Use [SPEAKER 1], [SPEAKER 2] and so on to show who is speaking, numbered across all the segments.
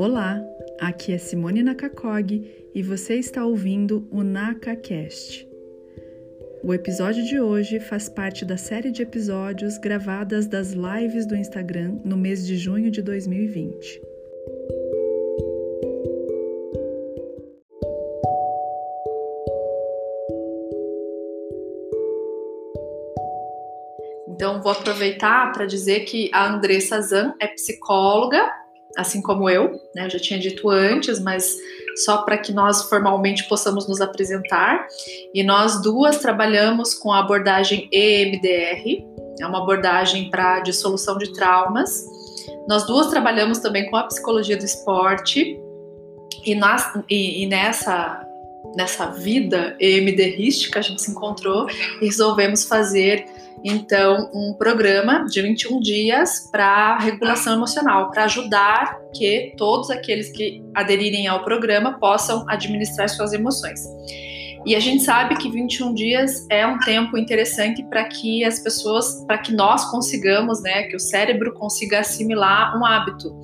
[SPEAKER 1] Olá, aqui é Simone Nakakog e você está ouvindo o NakaCast. O episódio de hoje faz parte da série de episódios gravadas das lives do Instagram no mês de junho de 2020. Então, vou aproveitar para dizer que a Andressa Zan é psicóloga, assim como eu, né? Eu já tinha dito antes, mas só para que nós formalmente possamos nos apresentar. E nós duas trabalhamos com a abordagem EMDR, é uma abordagem para dissolução de traumas. Nós duas trabalhamos também com a psicologia do esporte. E, nós, e, e nessa nessa vida EMDRística a gente se encontrou e resolvemos fazer então um programa de 21 dias para regulação emocional, para ajudar que todos aqueles que aderirem ao programa possam administrar suas emoções. E a gente sabe que 21 dias é um tempo interessante para que as pessoas, para que nós consigamos, né, que o cérebro consiga assimilar um hábito.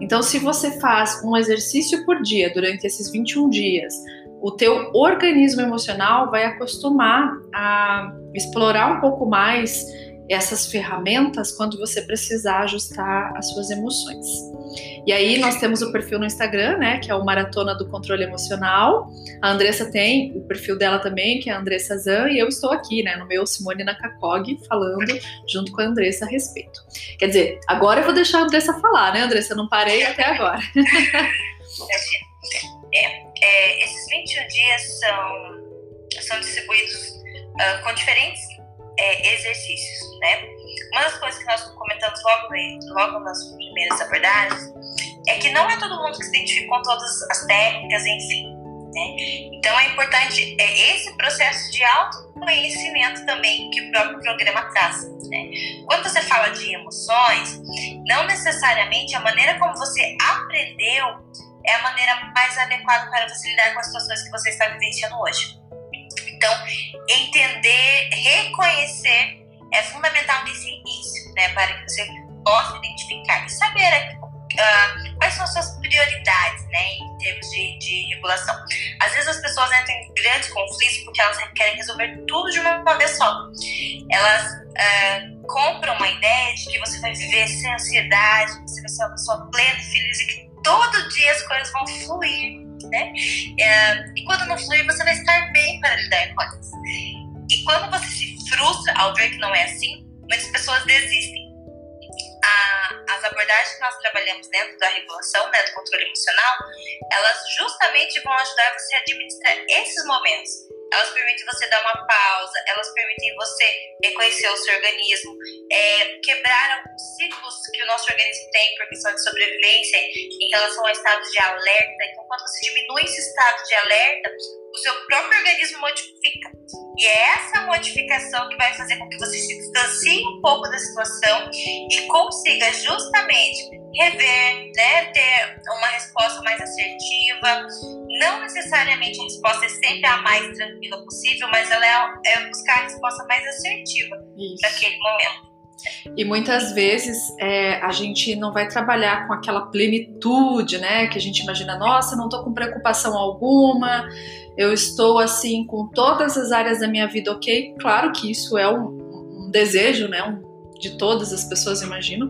[SPEAKER 1] Então, se você faz um exercício por dia durante esses 21 dias, o teu organismo emocional vai acostumar a explorar um pouco mais essas ferramentas quando você precisar ajustar as suas emoções. E aí nós temos o perfil no Instagram, né, que é o Maratona do Controle Emocional. A Andressa tem o perfil dela também, que é a Andressa Zan, e eu estou aqui, né, no meu Simone Nakakog, falando junto com a Andressa a respeito. Quer dizer, agora eu vou deixar a Andressa falar, né, Andressa? Não parei até agora.
[SPEAKER 2] é, é, esses 21 dias são, são distribuídos uh, com diferentes é, exercícios, né? Uma das coisas que nós comentamos logo, logo nas primeiras abordagens é que não é todo mundo que se identifica com todas as técnicas, enfim. Né? Então é importante é esse processo de autoconhecimento também que o próprio programa traz. Né? Quando você fala de emoções, não necessariamente a maneira como você aprendeu é a maneira mais adequada para você lidar com as situações que você está vivenciando hoje. Então, entender, reconhecer é fundamental nesse início, né, para que você possa identificar e saber uh, quais são as suas prioridades, né, em termos de, de regulação. Às vezes as pessoas entram em grandes conflitos porque elas querem resolver tudo de uma vez só. Elas uh, compram uma ideia de que você vai viver sem ansiedade, você vai ser uma pessoa plena feliz e que todo dia as coisas vão fluir, né? É, e quando não fluir, você vai estar bem para lidar com elas. E quando você se frustra ao ver que não é assim, muitas pessoas desistem. A, as abordagens que nós trabalhamos dentro da regulação, né, do controle emocional, elas justamente vão ajudar você a administrar esses momentos elas permitem você dar uma pausa, elas permitem você reconhecer o seu organismo, é, quebrar alguns ciclos que o nosso organismo tem por questão de sobrevivência em relação ao estado de alerta. Então, quando você diminui esse estado de alerta, o seu próprio organismo modifica. E é essa modificação que vai fazer com que você se distancie um pouco da situação e consiga justamente rever, né, ter uma resposta mais assertiva. Não necessariamente a resposta é sempre a mais tranquila possível, mas ela é, é buscar a resposta mais assertiva naquele momento.
[SPEAKER 1] E muitas vezes é, a gente não vai trabalhar com aquela plenitude, né? Que a gente imagina, nossa, não estou com preocupação alguma, eu estou assim com todas as áreas da minha vida ok. Claro que isso é um, um desejo, né? Um de todas as pessoas, imagino,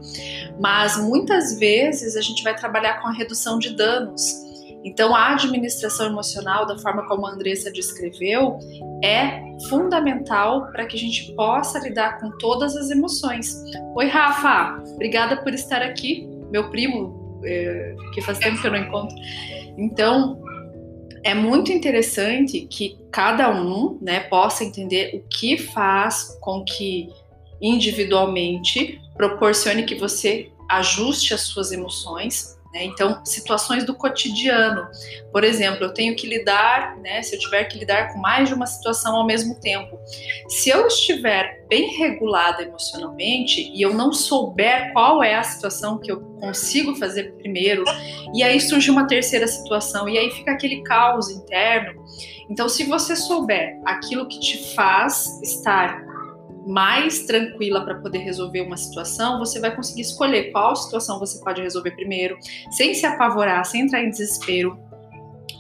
[SPEAKER 1] mas muitas vezes a gente vai trabalhar com a redução de danos. Então, a administração emocional, da forma como a Andressa descreveu, é fundamental para que a gente possa lidar com todas as emoções. Oi, Rafa, obrigada por estar aqui, meu primo, é, que faz tempo que eu não encontro. Então, é muito interessante que cada um né, possa entender o que faz com que individualmente, proporcione que você ajuste as suas emoções. Né? Então, situações do cotidiano. Por exemplo, eu tenho que lidar, né, se eu tiver que lidar com mais de uma situação ao mesmo tempo. Se eu estiver bem regulada emocionalmente e eu não souber qual é a situação que eu consigo fazer primeiro, e aí surge uma terceira situação, e aí fica aquele caos interno. Então, se você souber aquilo que te faz estar mais tranquila para poder resolver uma situação, você vai conseguir escolher qual situação você pode resolver primeiro, sem se apavorar, sem entrar em desespero.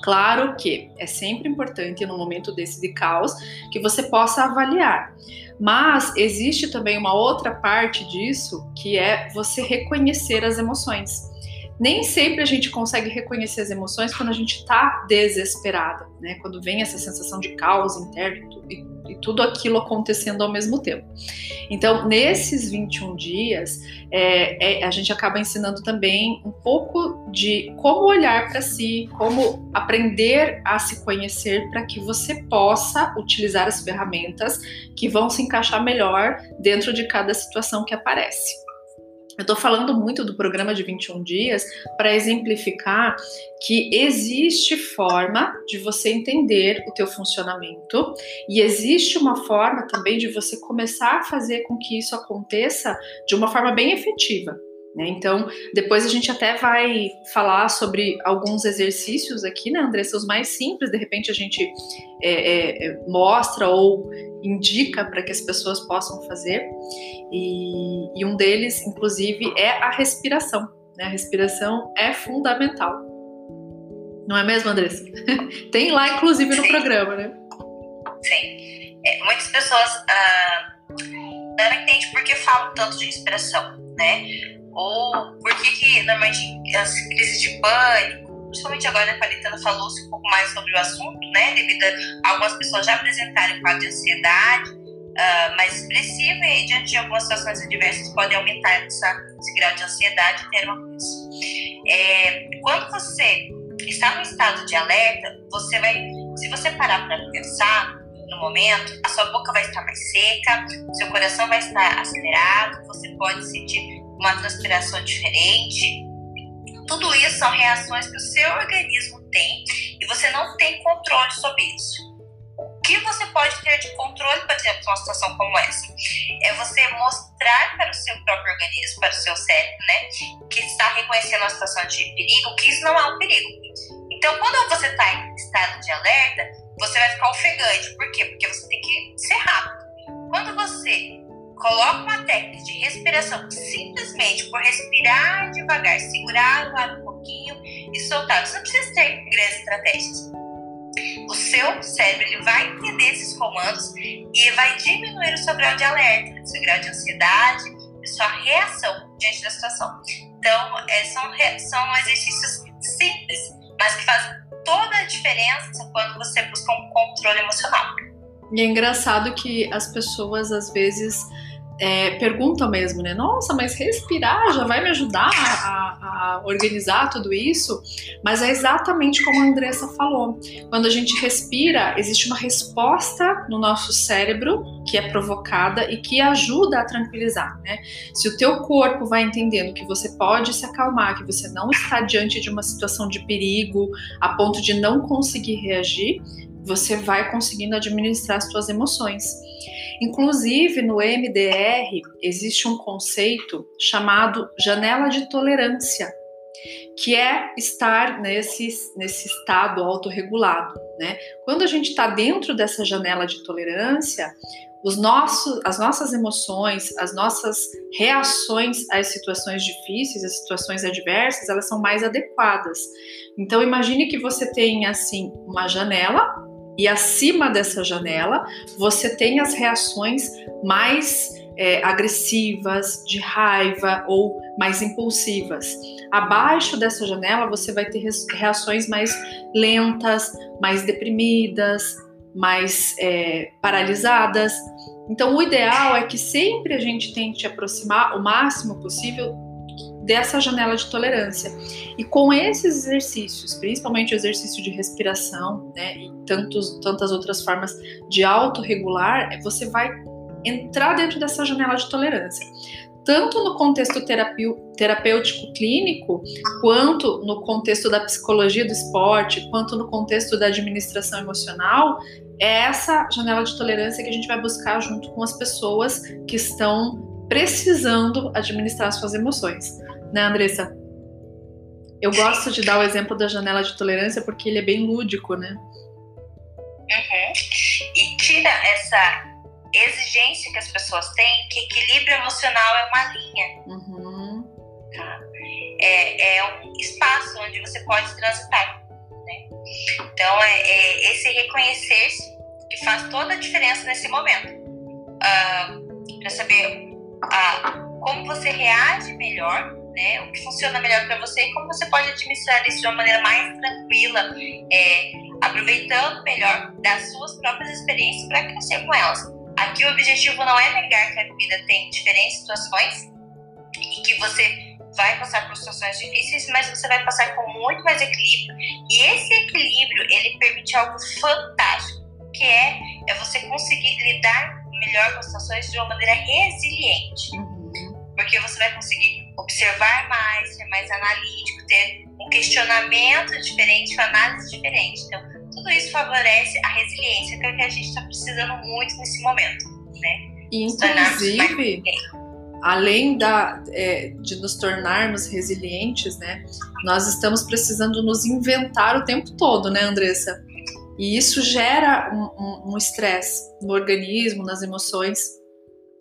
[SPEAKER 1] Claro que é sempre importante no momento desse de caos que você possa avaliar. Mas existe também uma outra parte disso, que é você reconhecer as emoções nem sempre a gente consegue reconhecer as emoções quando a gente está desesperada, né? Quando vem essa sensação de caos interno e, e, tudo aquilo acontecendo ao mesmo tempo. Então, nesses 21 dias, é, é, a gente acaba ensinando também um pouco de como olhar para si, como aprender a se conhecer para que você possa utilizar as ferramentas que vão se encaixar melhor dentro de cada situação que aparece. Eu estou falando muito do programa de 21 dias para exemplificar que existe forma de você entender o teu funcionamento e existe uma forma também de você começar a fazer com que isso aconteça de uma forma bem efetiva. Né? Então, depois a gente até vai falar sobre alguns exercícios aqui, né, Andressa? Os mais simples, de repente a gente é, é, é mostra ou indica para que as pessoas possam fazer. E, e, um deles, inclusive, é a respiração. Né? A respiração é fundamental. Não é mesmo, Andressa? Tem lá, inclusive, no Sim. programa, né?
[SPEAKER 2] Sim. É, muitas pessoas ah, não entendem por que falam tanto de respiração, né? Ou por que, que normalmente as crises de pânico, principalmente agora né, a Paritana falou-se um pouco mais sobre o assunto, né? Devido a algumas pessoas já apresentarem quadro de ansiedade uh, mais expressiva e diante de algumas situações adversas pode aumentar essa, esse grau de ansiedade e ter uma coisa. É, quando você está no estado de alerta, você vai, se você parar para pensar, no momento, a sua boca vai estar mais seca, seu coração vai estar acelerado, você pode sentir uma transpiração diferente. Tudo isso são reações que o seu organismo tem e você não tem controle sobre isso. O que você pode ter de controle, por exemplo, numa situação como essa? É você mostrar para o seu próprio organismo, para o seu cérebro, né, que está reconhecendo a situação de perigo, que isso não é um perigo. Então, quando você está em estado de alerta, você vai ficar ofegante. Por quê? Porque você tem que ser rápido. Quando você coloca uma técnica de respiração simplesmente por respirar devagar, segurar o ar um pouquinho e soltar. Você não precisa ter grandes estratégias. O seu cérebro ele vai entender esses comandos e vai diminuir o seu grau de alerta, o seu grau de ansiedade, a sua reação diante da situação. Então, é, são, são exercícios simples, mas que fazem toda a diferença quando você busca um controle emocional.
[SPEAKER 1] E é engraçado que as pessoas às vezes é, perguntam mesmo, né? Nossa, mas respirar já vai me ajudar a, a, organizar tudo isso? Mas é exatamente como a Andressa falou. Quando a gente respira, existe uma resposta no nosso cérebro que é provocada e que ajuda a tranquilizar, né? Se o teu corpo vai entendendo que você pode se acalmar, que você não está diante de uma situação de perigo a ponto de não conseguir reagir, você vai conseguindo administrar as suas emoções. Inclusive, no MDR existe um conceito chamado janela de tolerância, que é estar nesse, nesse estado autorregulado. Né? Quando a gente está dentro dessa janela de tolerância, os nossos, as nossas emoções, as nossas reações às situações difíceis, às situações adversas, elas são mais adequadas. Então imagine que você tem assim uma janela e acima dessa janela você tem as reações mais é, agressivas, de raiva ou mais impulsivas. Abaixo dessa janela você vai ter reações mais lentas, mais deprimidas, mais é, paralisadas. Então, o ideal é que sempre a gente tente aproximar o máximo possível dessa janela de tolerância. E com esses exercícios, principalmente o exercício de respiração, né, e tantos, tantas outras formas de autorregular, você vai entrar dentro dessa janela de tolerância. Tanto no contexto terapêutico clínico, quanto no contexto da psicologia do esporte, quanto no contexto da administração emocional, é essa janela de tolerância que a gente vai buscar junto com as pessoas que estão precisando administrar suas emoções né, Andressa? Eu gosto de dar o exemplo da janela de tolerância porque ele é bem lúdico, né?
[SPEAKER 2] Uhum. E tira essa exigência que as pessoas têm que equilíbrio emocional é uma linha.
[SPEAKER 1] Uhum.
[SPEAKER 2] Tá? É, é um espaço onde você pode transitar. Né? Então, é, é esse reconhecer-se que faz toda a diferença nesse momento. Uh, para saber uh, como você reage melhor, né? o que funciona melhor para você e como você pode administrar isso de uma maneira mais tranquila, é, aproveitando melhor das suas próprias experiências para crescer com elas. Aqui o objetivo não é negar que a vida tem diferentes situações e que você vai passar por situações difíceis, mas você vai passar com muito mais equilíbrio. E esse equilíbrio, ele permite algo fantástico, que é, é você conseguir lidar melhor com as situações de uma maneira resiliente. Uhum. Porque você vai conseguir observar mais, ser mais analítico, ter um questionamento diferente, uma análise diferente. Então, tudo isso favorece a resiliência, que é o que a gente está precisando muito nesse momento, né?
[SPEAKER 1] Inclusive, além da, é, de nos tornarmos resilientes, né? Nós estamos precisando nos inventar o tempo todo, né, Andressa? E isso gera um estresse um, um no organismo, nas emoções.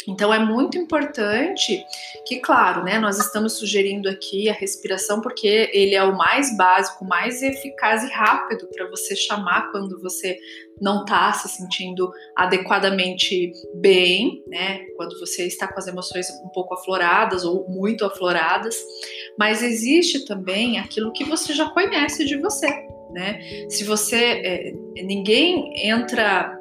[SPEAKER 1] Então é muito importante que, claro, né, nós estamos sugerindo aqui a respiração porque ele é o mais básico, mais eficaz e rápido para você chamar quando você não está se sentindo adequadamente bem, né? Quando você está com as emoções um pouco afloradas ou muito afloradas. Mas existe também aquilo que você já conhece de você, né? Se você é, ninguém entra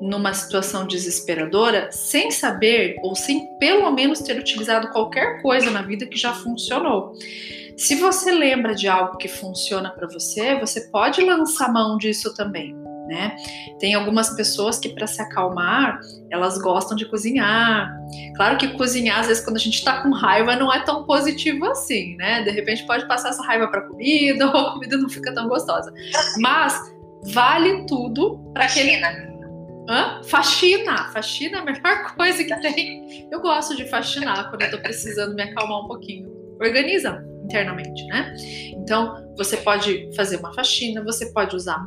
[SPEAKER 1] numa situação desesperadora sem saber ou sem pelo menos ter utilizado qualquer coisa na vida que já funcionou. Se você lembra de algo que funciona para você, você pode lançar mão disso também. Né? Tem algumas pessoas que para se acalmar, elas gostam de cozinhar. Claro que cozinhar às vezes quando a gente está com raiva não é tão positivo assim, né? De repente pode passar essa raiva para comida ou a comida não fica tão gostosa. Mas vale tudo para aquele Hã? Faxina. Faxina é a melhor coisa que tem. Eu gosto de faxinar quando eu tô precisando me acalmar um pouquinho. Organiza internamente, né? Então, você pode fazer uma faxina, você pode usar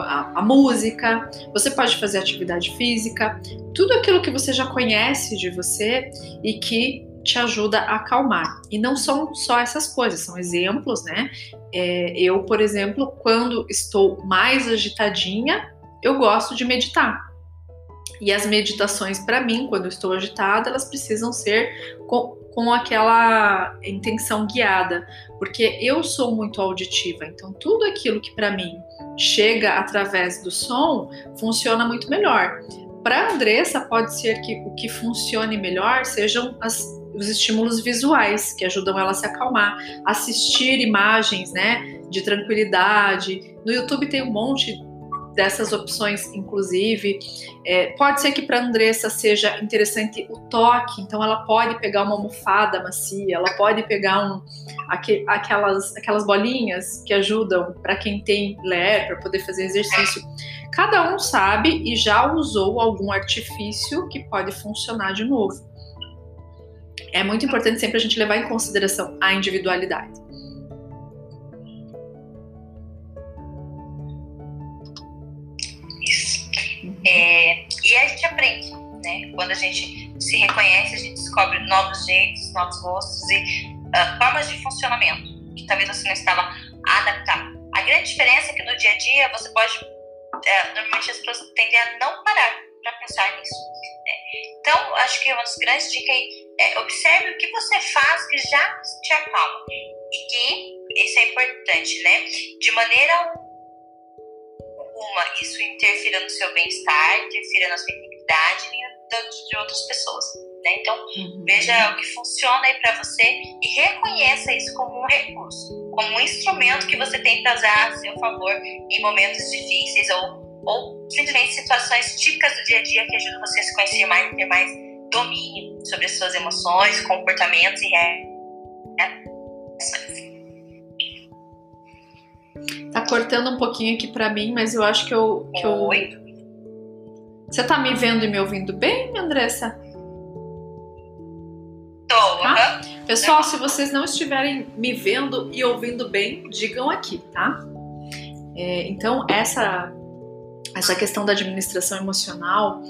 [SPEAKER 1] a, a, música, você pode fazer atividade física, tudo aquilo que você já conhece de você e que te ajuda a acalmar. E não são só essas coisas, são exemplos, né? É, eu, por exemplo, quando estou mais agitadinha, eu gosto de meditar. E as meditações, para mim, quando estou agitada, elas precisam ser com, com aquela intenção guiada, porque eu sou muito auditiva, então tudo aquilo que para mim chega através do som funciona muito melhor. Para Andressa, pode ser que o que funcione melhor sejam as, os estímulos visuais que ajudam ela a se acalmar, assistir imagens, né, de tranquilidade. No YouTube tem um monte dessas opções, inclusive. É, pode ser que para Andressa seja interessante o toque, então ela pode pegar uma almofada macia, ela pode pegar um, aqu, aquelas, aquelas bolinhas que ajudam para quem tem ler, para poder fazer exercício. Cada um sabe e já usou algum artifício que pode funcionar de novo. É muito importante sempre a gente levar em consideração a individualidade.
[SPEAKER 2] É, e a gente aprende, né? Quando a gente se reconhece, a gente descobre novos jeitos, novos rostos e uh, formas de funcionamento que talvez você não estava adaptado. A grande diferença é que no dia a dia você pode, uh, normalmente as pessoas tendem a não parar para pensar nisso. Né? Então, acho que uma das grandes dicas é, é observe o que você faz que já te acalma e que isso é importante, né? De maneira uma, isso interfira no seu bem-estar, interfira na sua integridade e de outras pessoas. Né? Então, uhum. veja o que funciona aí para você e reconheça isso como um recurso, como um instrumento que você tem para usar a seu favor em momentos difíceis ou, ou simplesmente situações típicas do dia a dia que ajudam você a se conhecer mais e ter mais domínio sobre as suas emoções, comportamentos e reações.
[SPEAKER 1] Tá cortando um pouquinho aqui para mim, mas eu acho que eu, que eu.
[SPEAKER 2] Oi?
[SPEAKER 1] Você tá me vendo e me ouvindo bem, Andressa?
[SPEAKER 2] Tô. Tá?
[SPEAKER 1] Pessoal, se vocês não estiverem me vendo e ouvindo bem, digam aqui, tá? É, então, essa essa questão da administração emocional,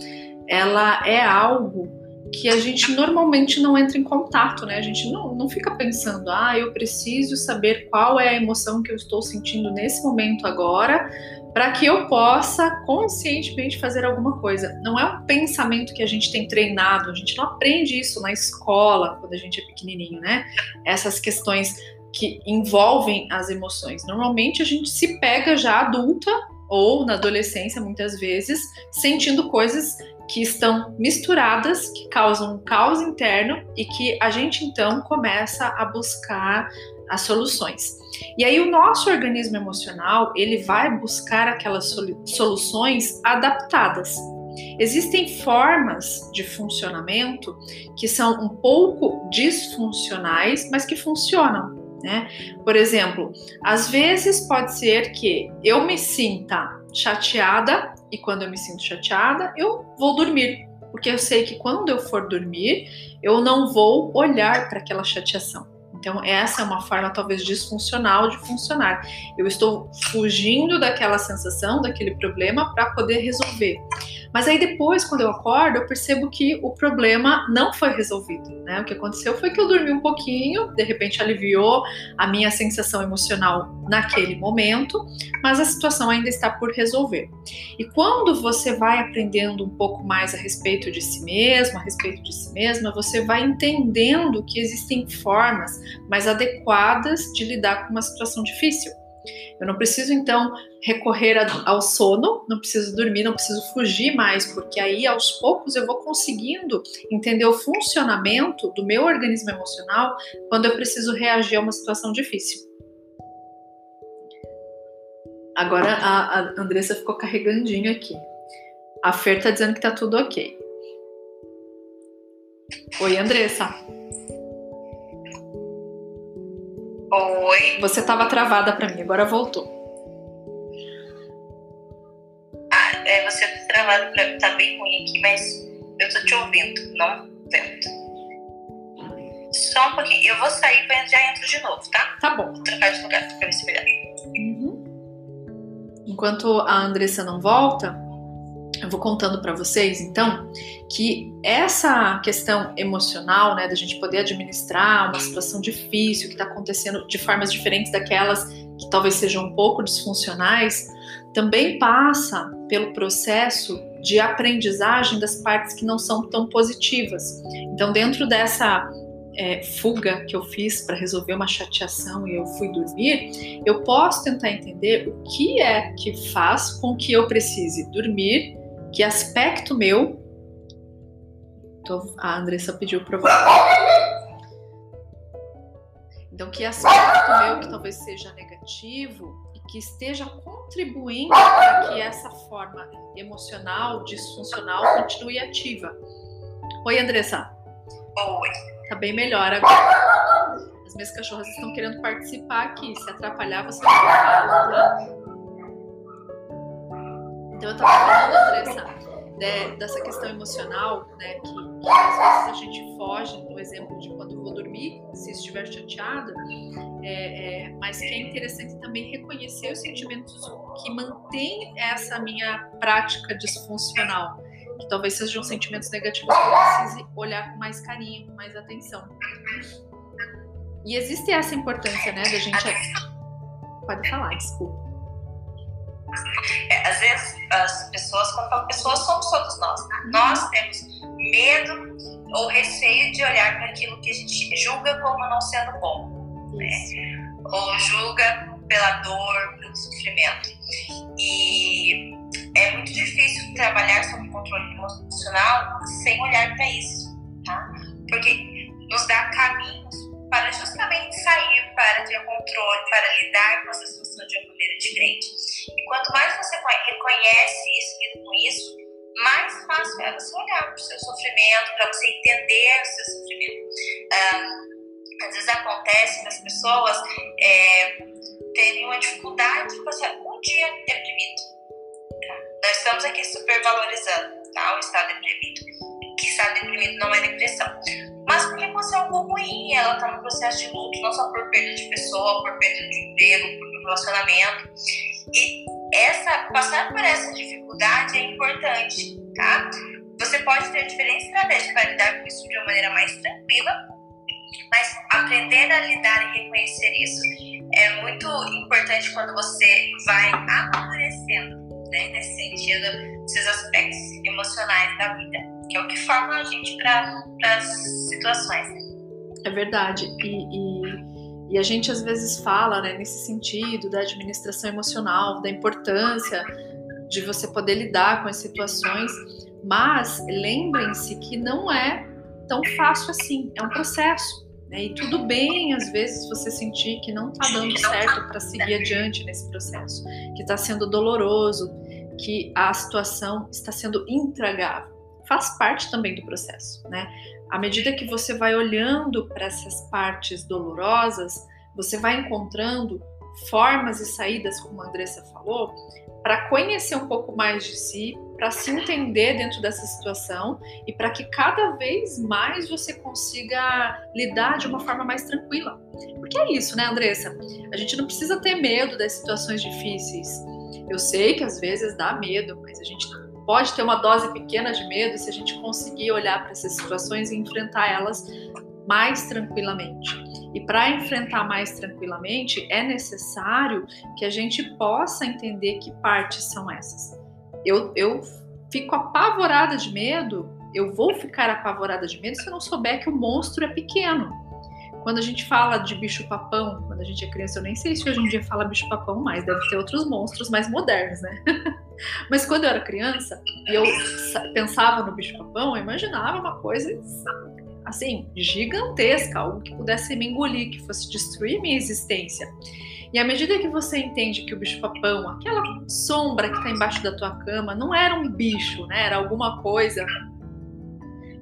[SPEAKER 1] ela é algo que a gente normalmente não entra em contato, né? A gente não, não fica pensando, ah, eu preciso saber qual é a emoção que eu estou sentindo nesse momento agora, para que eu possa conscientemente fazer alguma coisa. Não é um pensamento que a gente tem treinado, a gente não aprende isso na escola quando a gente é pequenininho, né? Essas questões que envolvem as emoções. Normalmente a gente se pega já adulta ou na adolescência, muitas vezes, sentindo coisas que estão misturadas, que causam um caos interno e que a gente então começa a buscar as soluções. E aí o nosso organismo emocional, ele vai buscar aquelas soluções adaptadas. Existem formas de funcionamento que são um pouco disfuncionais, mas que funcionam. Né? Por exemplo, às vezes pode ser que eu me sinta chateada e quando eu me sinto chateada, eu vou dormir, porque eu sei que quando eu for dormir, eu não vou olhar para aquela chateação. Então, essa é uma forma talvez disfuncional de funcionar. Eu estou fugindo daquela sensação, daquele problema, para poder resolver. Mas aí depois, quando eu acordo, eu percebo que o problema não foi resolvido. Né? O que aconteceu foi que eu dormi um pouquinho, de repente aliviou a minha sensação emocional naquele momento, mas a situação ainda está por resolver. E quando você vai aprendendo um pouco mais a respeito de si mesmo, a respeito de si mesma, você vai entendendo que existem formas mais adequadas de lidar com uma situação difícil. Eu não preciso então recorrer ao sono, não preciso dormir, não preciso fugir mais, porque aí aos poucos eu vou conseguindo entender o funcionamento do meu organismo emocional quando eu preciso reagir a uma situação difícil. Agora a, a Andressa ficou carregandinho aqui. A Fer tá dizendo que tá tudo ok. Oi, Andressa.
[SPEAKER 2] Oi.
[SPEAKER 1] Você estava travada para mim, agora voltou.
[SPEAKER 2] É, você tá travada para mim, tá bem ruim aqui, mas eu tô te ouvindo, não vendo. Só um pouquinho, eu vou sair e já entro de novo, tá?
[SPEAKER 1] Tá bom.
[SPEAKER 2] Vou trocar de lugar pra ver se melhor.
[SPEAKER 1] Uhum. Enquanto a Andressa não volta, eu vou contando para vocês, então, que essa questão emocional, né, da gente poder administrar uma situação difícil que está acontecendo de formas diferentes daquelas que talvez sejam um pouco disfuncionais, também passa pelo processo de aprendizagem das partes que não são tão positivas. Então, dentro dessa é, fuga que eu fiz para resolver uma chateação e eu fui dormir, eu posso tentar entender o que é que faz com que eu precise dormir que aspecto meu. a Andressa pediu para Então, que aspecto meu que talvez seja negativo que esteja contribuindo para que essa forma emocional, disfuncional, continue ativa. Oi, Andressa.
[SPEAKER 2] Oi.
[SPEAKER 1] Tá bem melhor agora. As minhas cachorras estão querendo participar aqui. Se atrapalhar, você vai ficar, tá? Então eu estava falando, Andressa, de, dessa questão emocional, né, que, que, às vezes a gente foge no exemplo de quando vou dormir, se estiver chateada, é, é, mas que é interessante também reconhecer os sentimentos que mantêm essa minha prática disfuncional, que talvez sejam sentimentos negativos que eu precise olhar com mais carinho, com mais atenção. E existe essa importância, né, da gente. Pode falar, desculpa.
[SPEAKER 2] É, às vezes as pessoas, quando falam pessoas, somos todos nós. Né? Nós temos medo ou receio de olhar para aquilo que a gente julga como não sendo bom. Né? Ou julga pela dor, pelo sofrimento. E é muito difícil trabalhar sobre controle emocional sem olhar para isso, tá? Porque nos dá caminhos para justamente sair, para ter controle, para lidar com essa situação de uma maneira diferente. E quanto mais você reconhece isso, lida com isso, mais fácil é você olhar para o seu sofrimento, para você entender o seu sofrimento. Às vezes acontece das pessoas é, terem uma dificuldade de passar um dia deprimido. Nós estamos aqui supervalorizando tá? o estado deprimido. Que estado deprimido não é depressão. Mas porque aconteceu algo ruim, ela está no processo de luto, não só por perda de pessoa, por perda de emprego, por relacionamento. E essa passar por essa dificuldade é importante, tá? Você pode ter diferentes estratégias para lidar com isso de uma maneira mais tranquila, mas aprender a lidar e reconhecer isso é muito importante quando você vai amadurecendo, né, nesse sentido, esses aspectos emocionais da vida, que é o que forma a gente para as situações. Né?
[SPEAKER 1] É verdade. E, e, e, a gente às vezes fala né, nesse sentido da administração emocional, da importância de você poder lidar com as situações, mas lembrem-se que não é tão fácil assim, é um processo. Né? E tudo bem, às vezes, você sentir que não está dando certo para seguir adiante nesse processo, que está sendo doloroso, que a situação está sendo intragável. Faz parte também do processo, né? À medida que você vai olhando para essas partes dolorosas, você vai encontrando formas e saídas, como a Andressa falou, para conhecer um pouco mais de si, para se entender dentro dessa situação e para que cada vez mais você consiga lidar de uma forma mais tranquila. Porque é isso, né, Andressa? A gente não precisa ter medo das situações difíceis. Eu sei que às vezes dá medo, mas a gente pode ter uma dose pequena de medo se a gente conseguir olhar para essas situações e enfrentar elas mais tranquilamente. E para enfrentar mais tranquilamente, é necessário que a gente possa entender que partes são essas. Eu, eu fico apavorada de medo, eu vou ficar apavorada de medo se eu não souber que o monstro é pequeno. Quando a gente fala de bicho-papão, quando a gente é criança, eu nem sei se hoje em dia fala bicho-papão mais, deve ter outros monstros mais modernos, né? Mas quando eu era criança e eu pensava no bicho-papão, eu imaginava uma coisa assim, gigantesca, algo que pudesse me engolir, que fosse destruir minha existência. E à medida que você entende que o bicho-papão, aquela sombra que está embaixo da tua cama, não era um bicho, né? Era alguma coisa,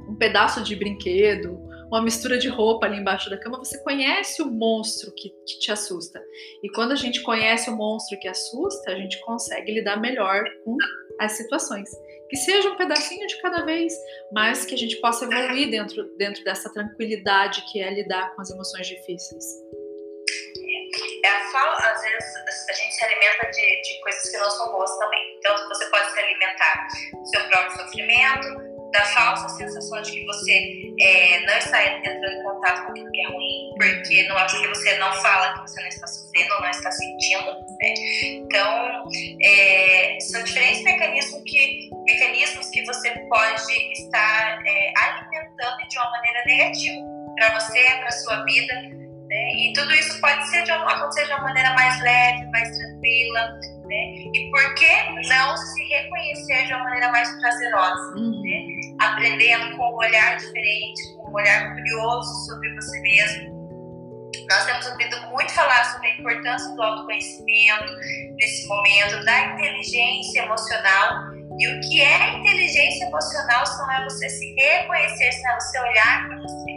[SPEAKER 1] um pedaço de brinquedo, uma mistura de roupa ali embaixo da cama, você conhece o monstro que, que, te assusta. E quando a gente conhece o monstro que assusta, a gente consegue lidar melhor com as situações que seja um pedacinho de cada vez, mas que a gente possa evoluir dentro, dentro dessa tranquilidade que é lidar com as emoções difíceis.
[SPEAKER 2] É, fala, às vezes a gente se alimenta de, de coisas que não são boas também. Então você pode se alimentar do seu próprio sofrimento, da falsa sensação de que você é, não está entrando em contato com aquilo que é ruim, porque não é porque você não fala que você não está sofrendo ou não está sentindo. Né? Então, é, são diferentes mecanismos que, mecanismos que você pode estar é, alimentando de uma maneira negativa para você, para sua vida. Né? E tudo isso pode ser de uma, acontecer de uma maneira mais leve, mais tranquila. Né? E por que não se reconhecer de uma maneira mais prazerosa? Uhum. Né? aprendendo com um olhar diferente, com um olhar curioso sobre você mesmo. Nós temos ouvido muito falar sobre a importância do autoconhecimento nesse momento, da inteligência emocional. E o que é inteligência emocional se não é você se reconhecer, se não é você olhar para você.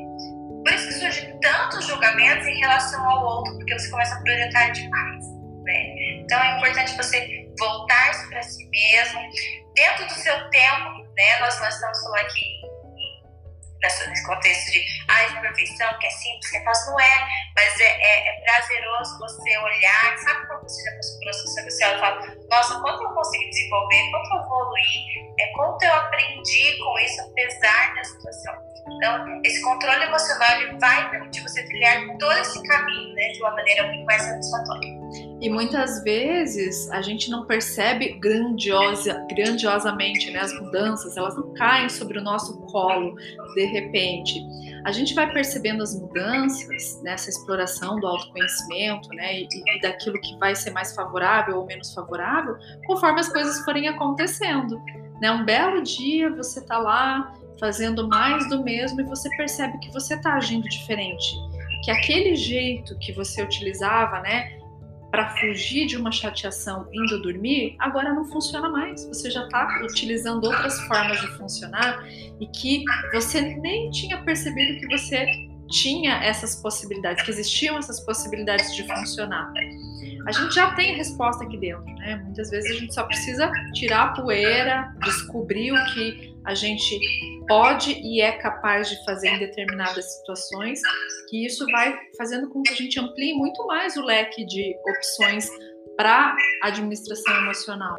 [SPEAKER 2] Por isso que surgem tantos julgamentos em relação ao outro, porque você começa a projetar demais. Né? Então é importante você voltar-se para si mesmo, dentro do seu tempo, né? Nós, nós estamos falando aqui nesse contexto de ai, de perfeição, que é simples, que é fácil, não é, mas é, é, é prazeroso você olhar, sabe quando você já passou por você olha e fala, nossa, quanto eu consegui desenvolver, quanto eu evoluí, é, quanto eu aprendi com isso, apesar da situação. Então, esse controle emocional ele vai permitir você trilhar todo esse caminho né, de uma maneira muito mais satisfatória.
[SPEAKER 1] E muitas vezes a gente não percebe grandiosa, grandiosamente né, as mudanças, elas não caem sobre o nosso colo de repente. A gente vai percebendo as mudanças nessa exploração do autoconhecimento né, e, e daquilo que vai ser mais favorável ou menos favorável conforme as coisas forem acontecendo. Né? Um belo dia você está lá fazendo mais do mesmo e você percebe que você está agindo diferente. Que aquele jeito que você utilizava, né, para fugir de uma chateação indo dormir, agora não funciona mais. Você já está utilizando outras formas de funcionar e que você nem tinha percebido que você tinha essas possibilidades, que existiam essas possibilidades de funcionar. A gente já tem a resposta aqui dentro, né? Muitas vezes a gente só precisa tirar a poeira, descobrir o que a gente pode e é capaz de fazer em determinadas situações, que isso vai fazendo com que a gente amplie muito mais o leque de opções para administração emocional?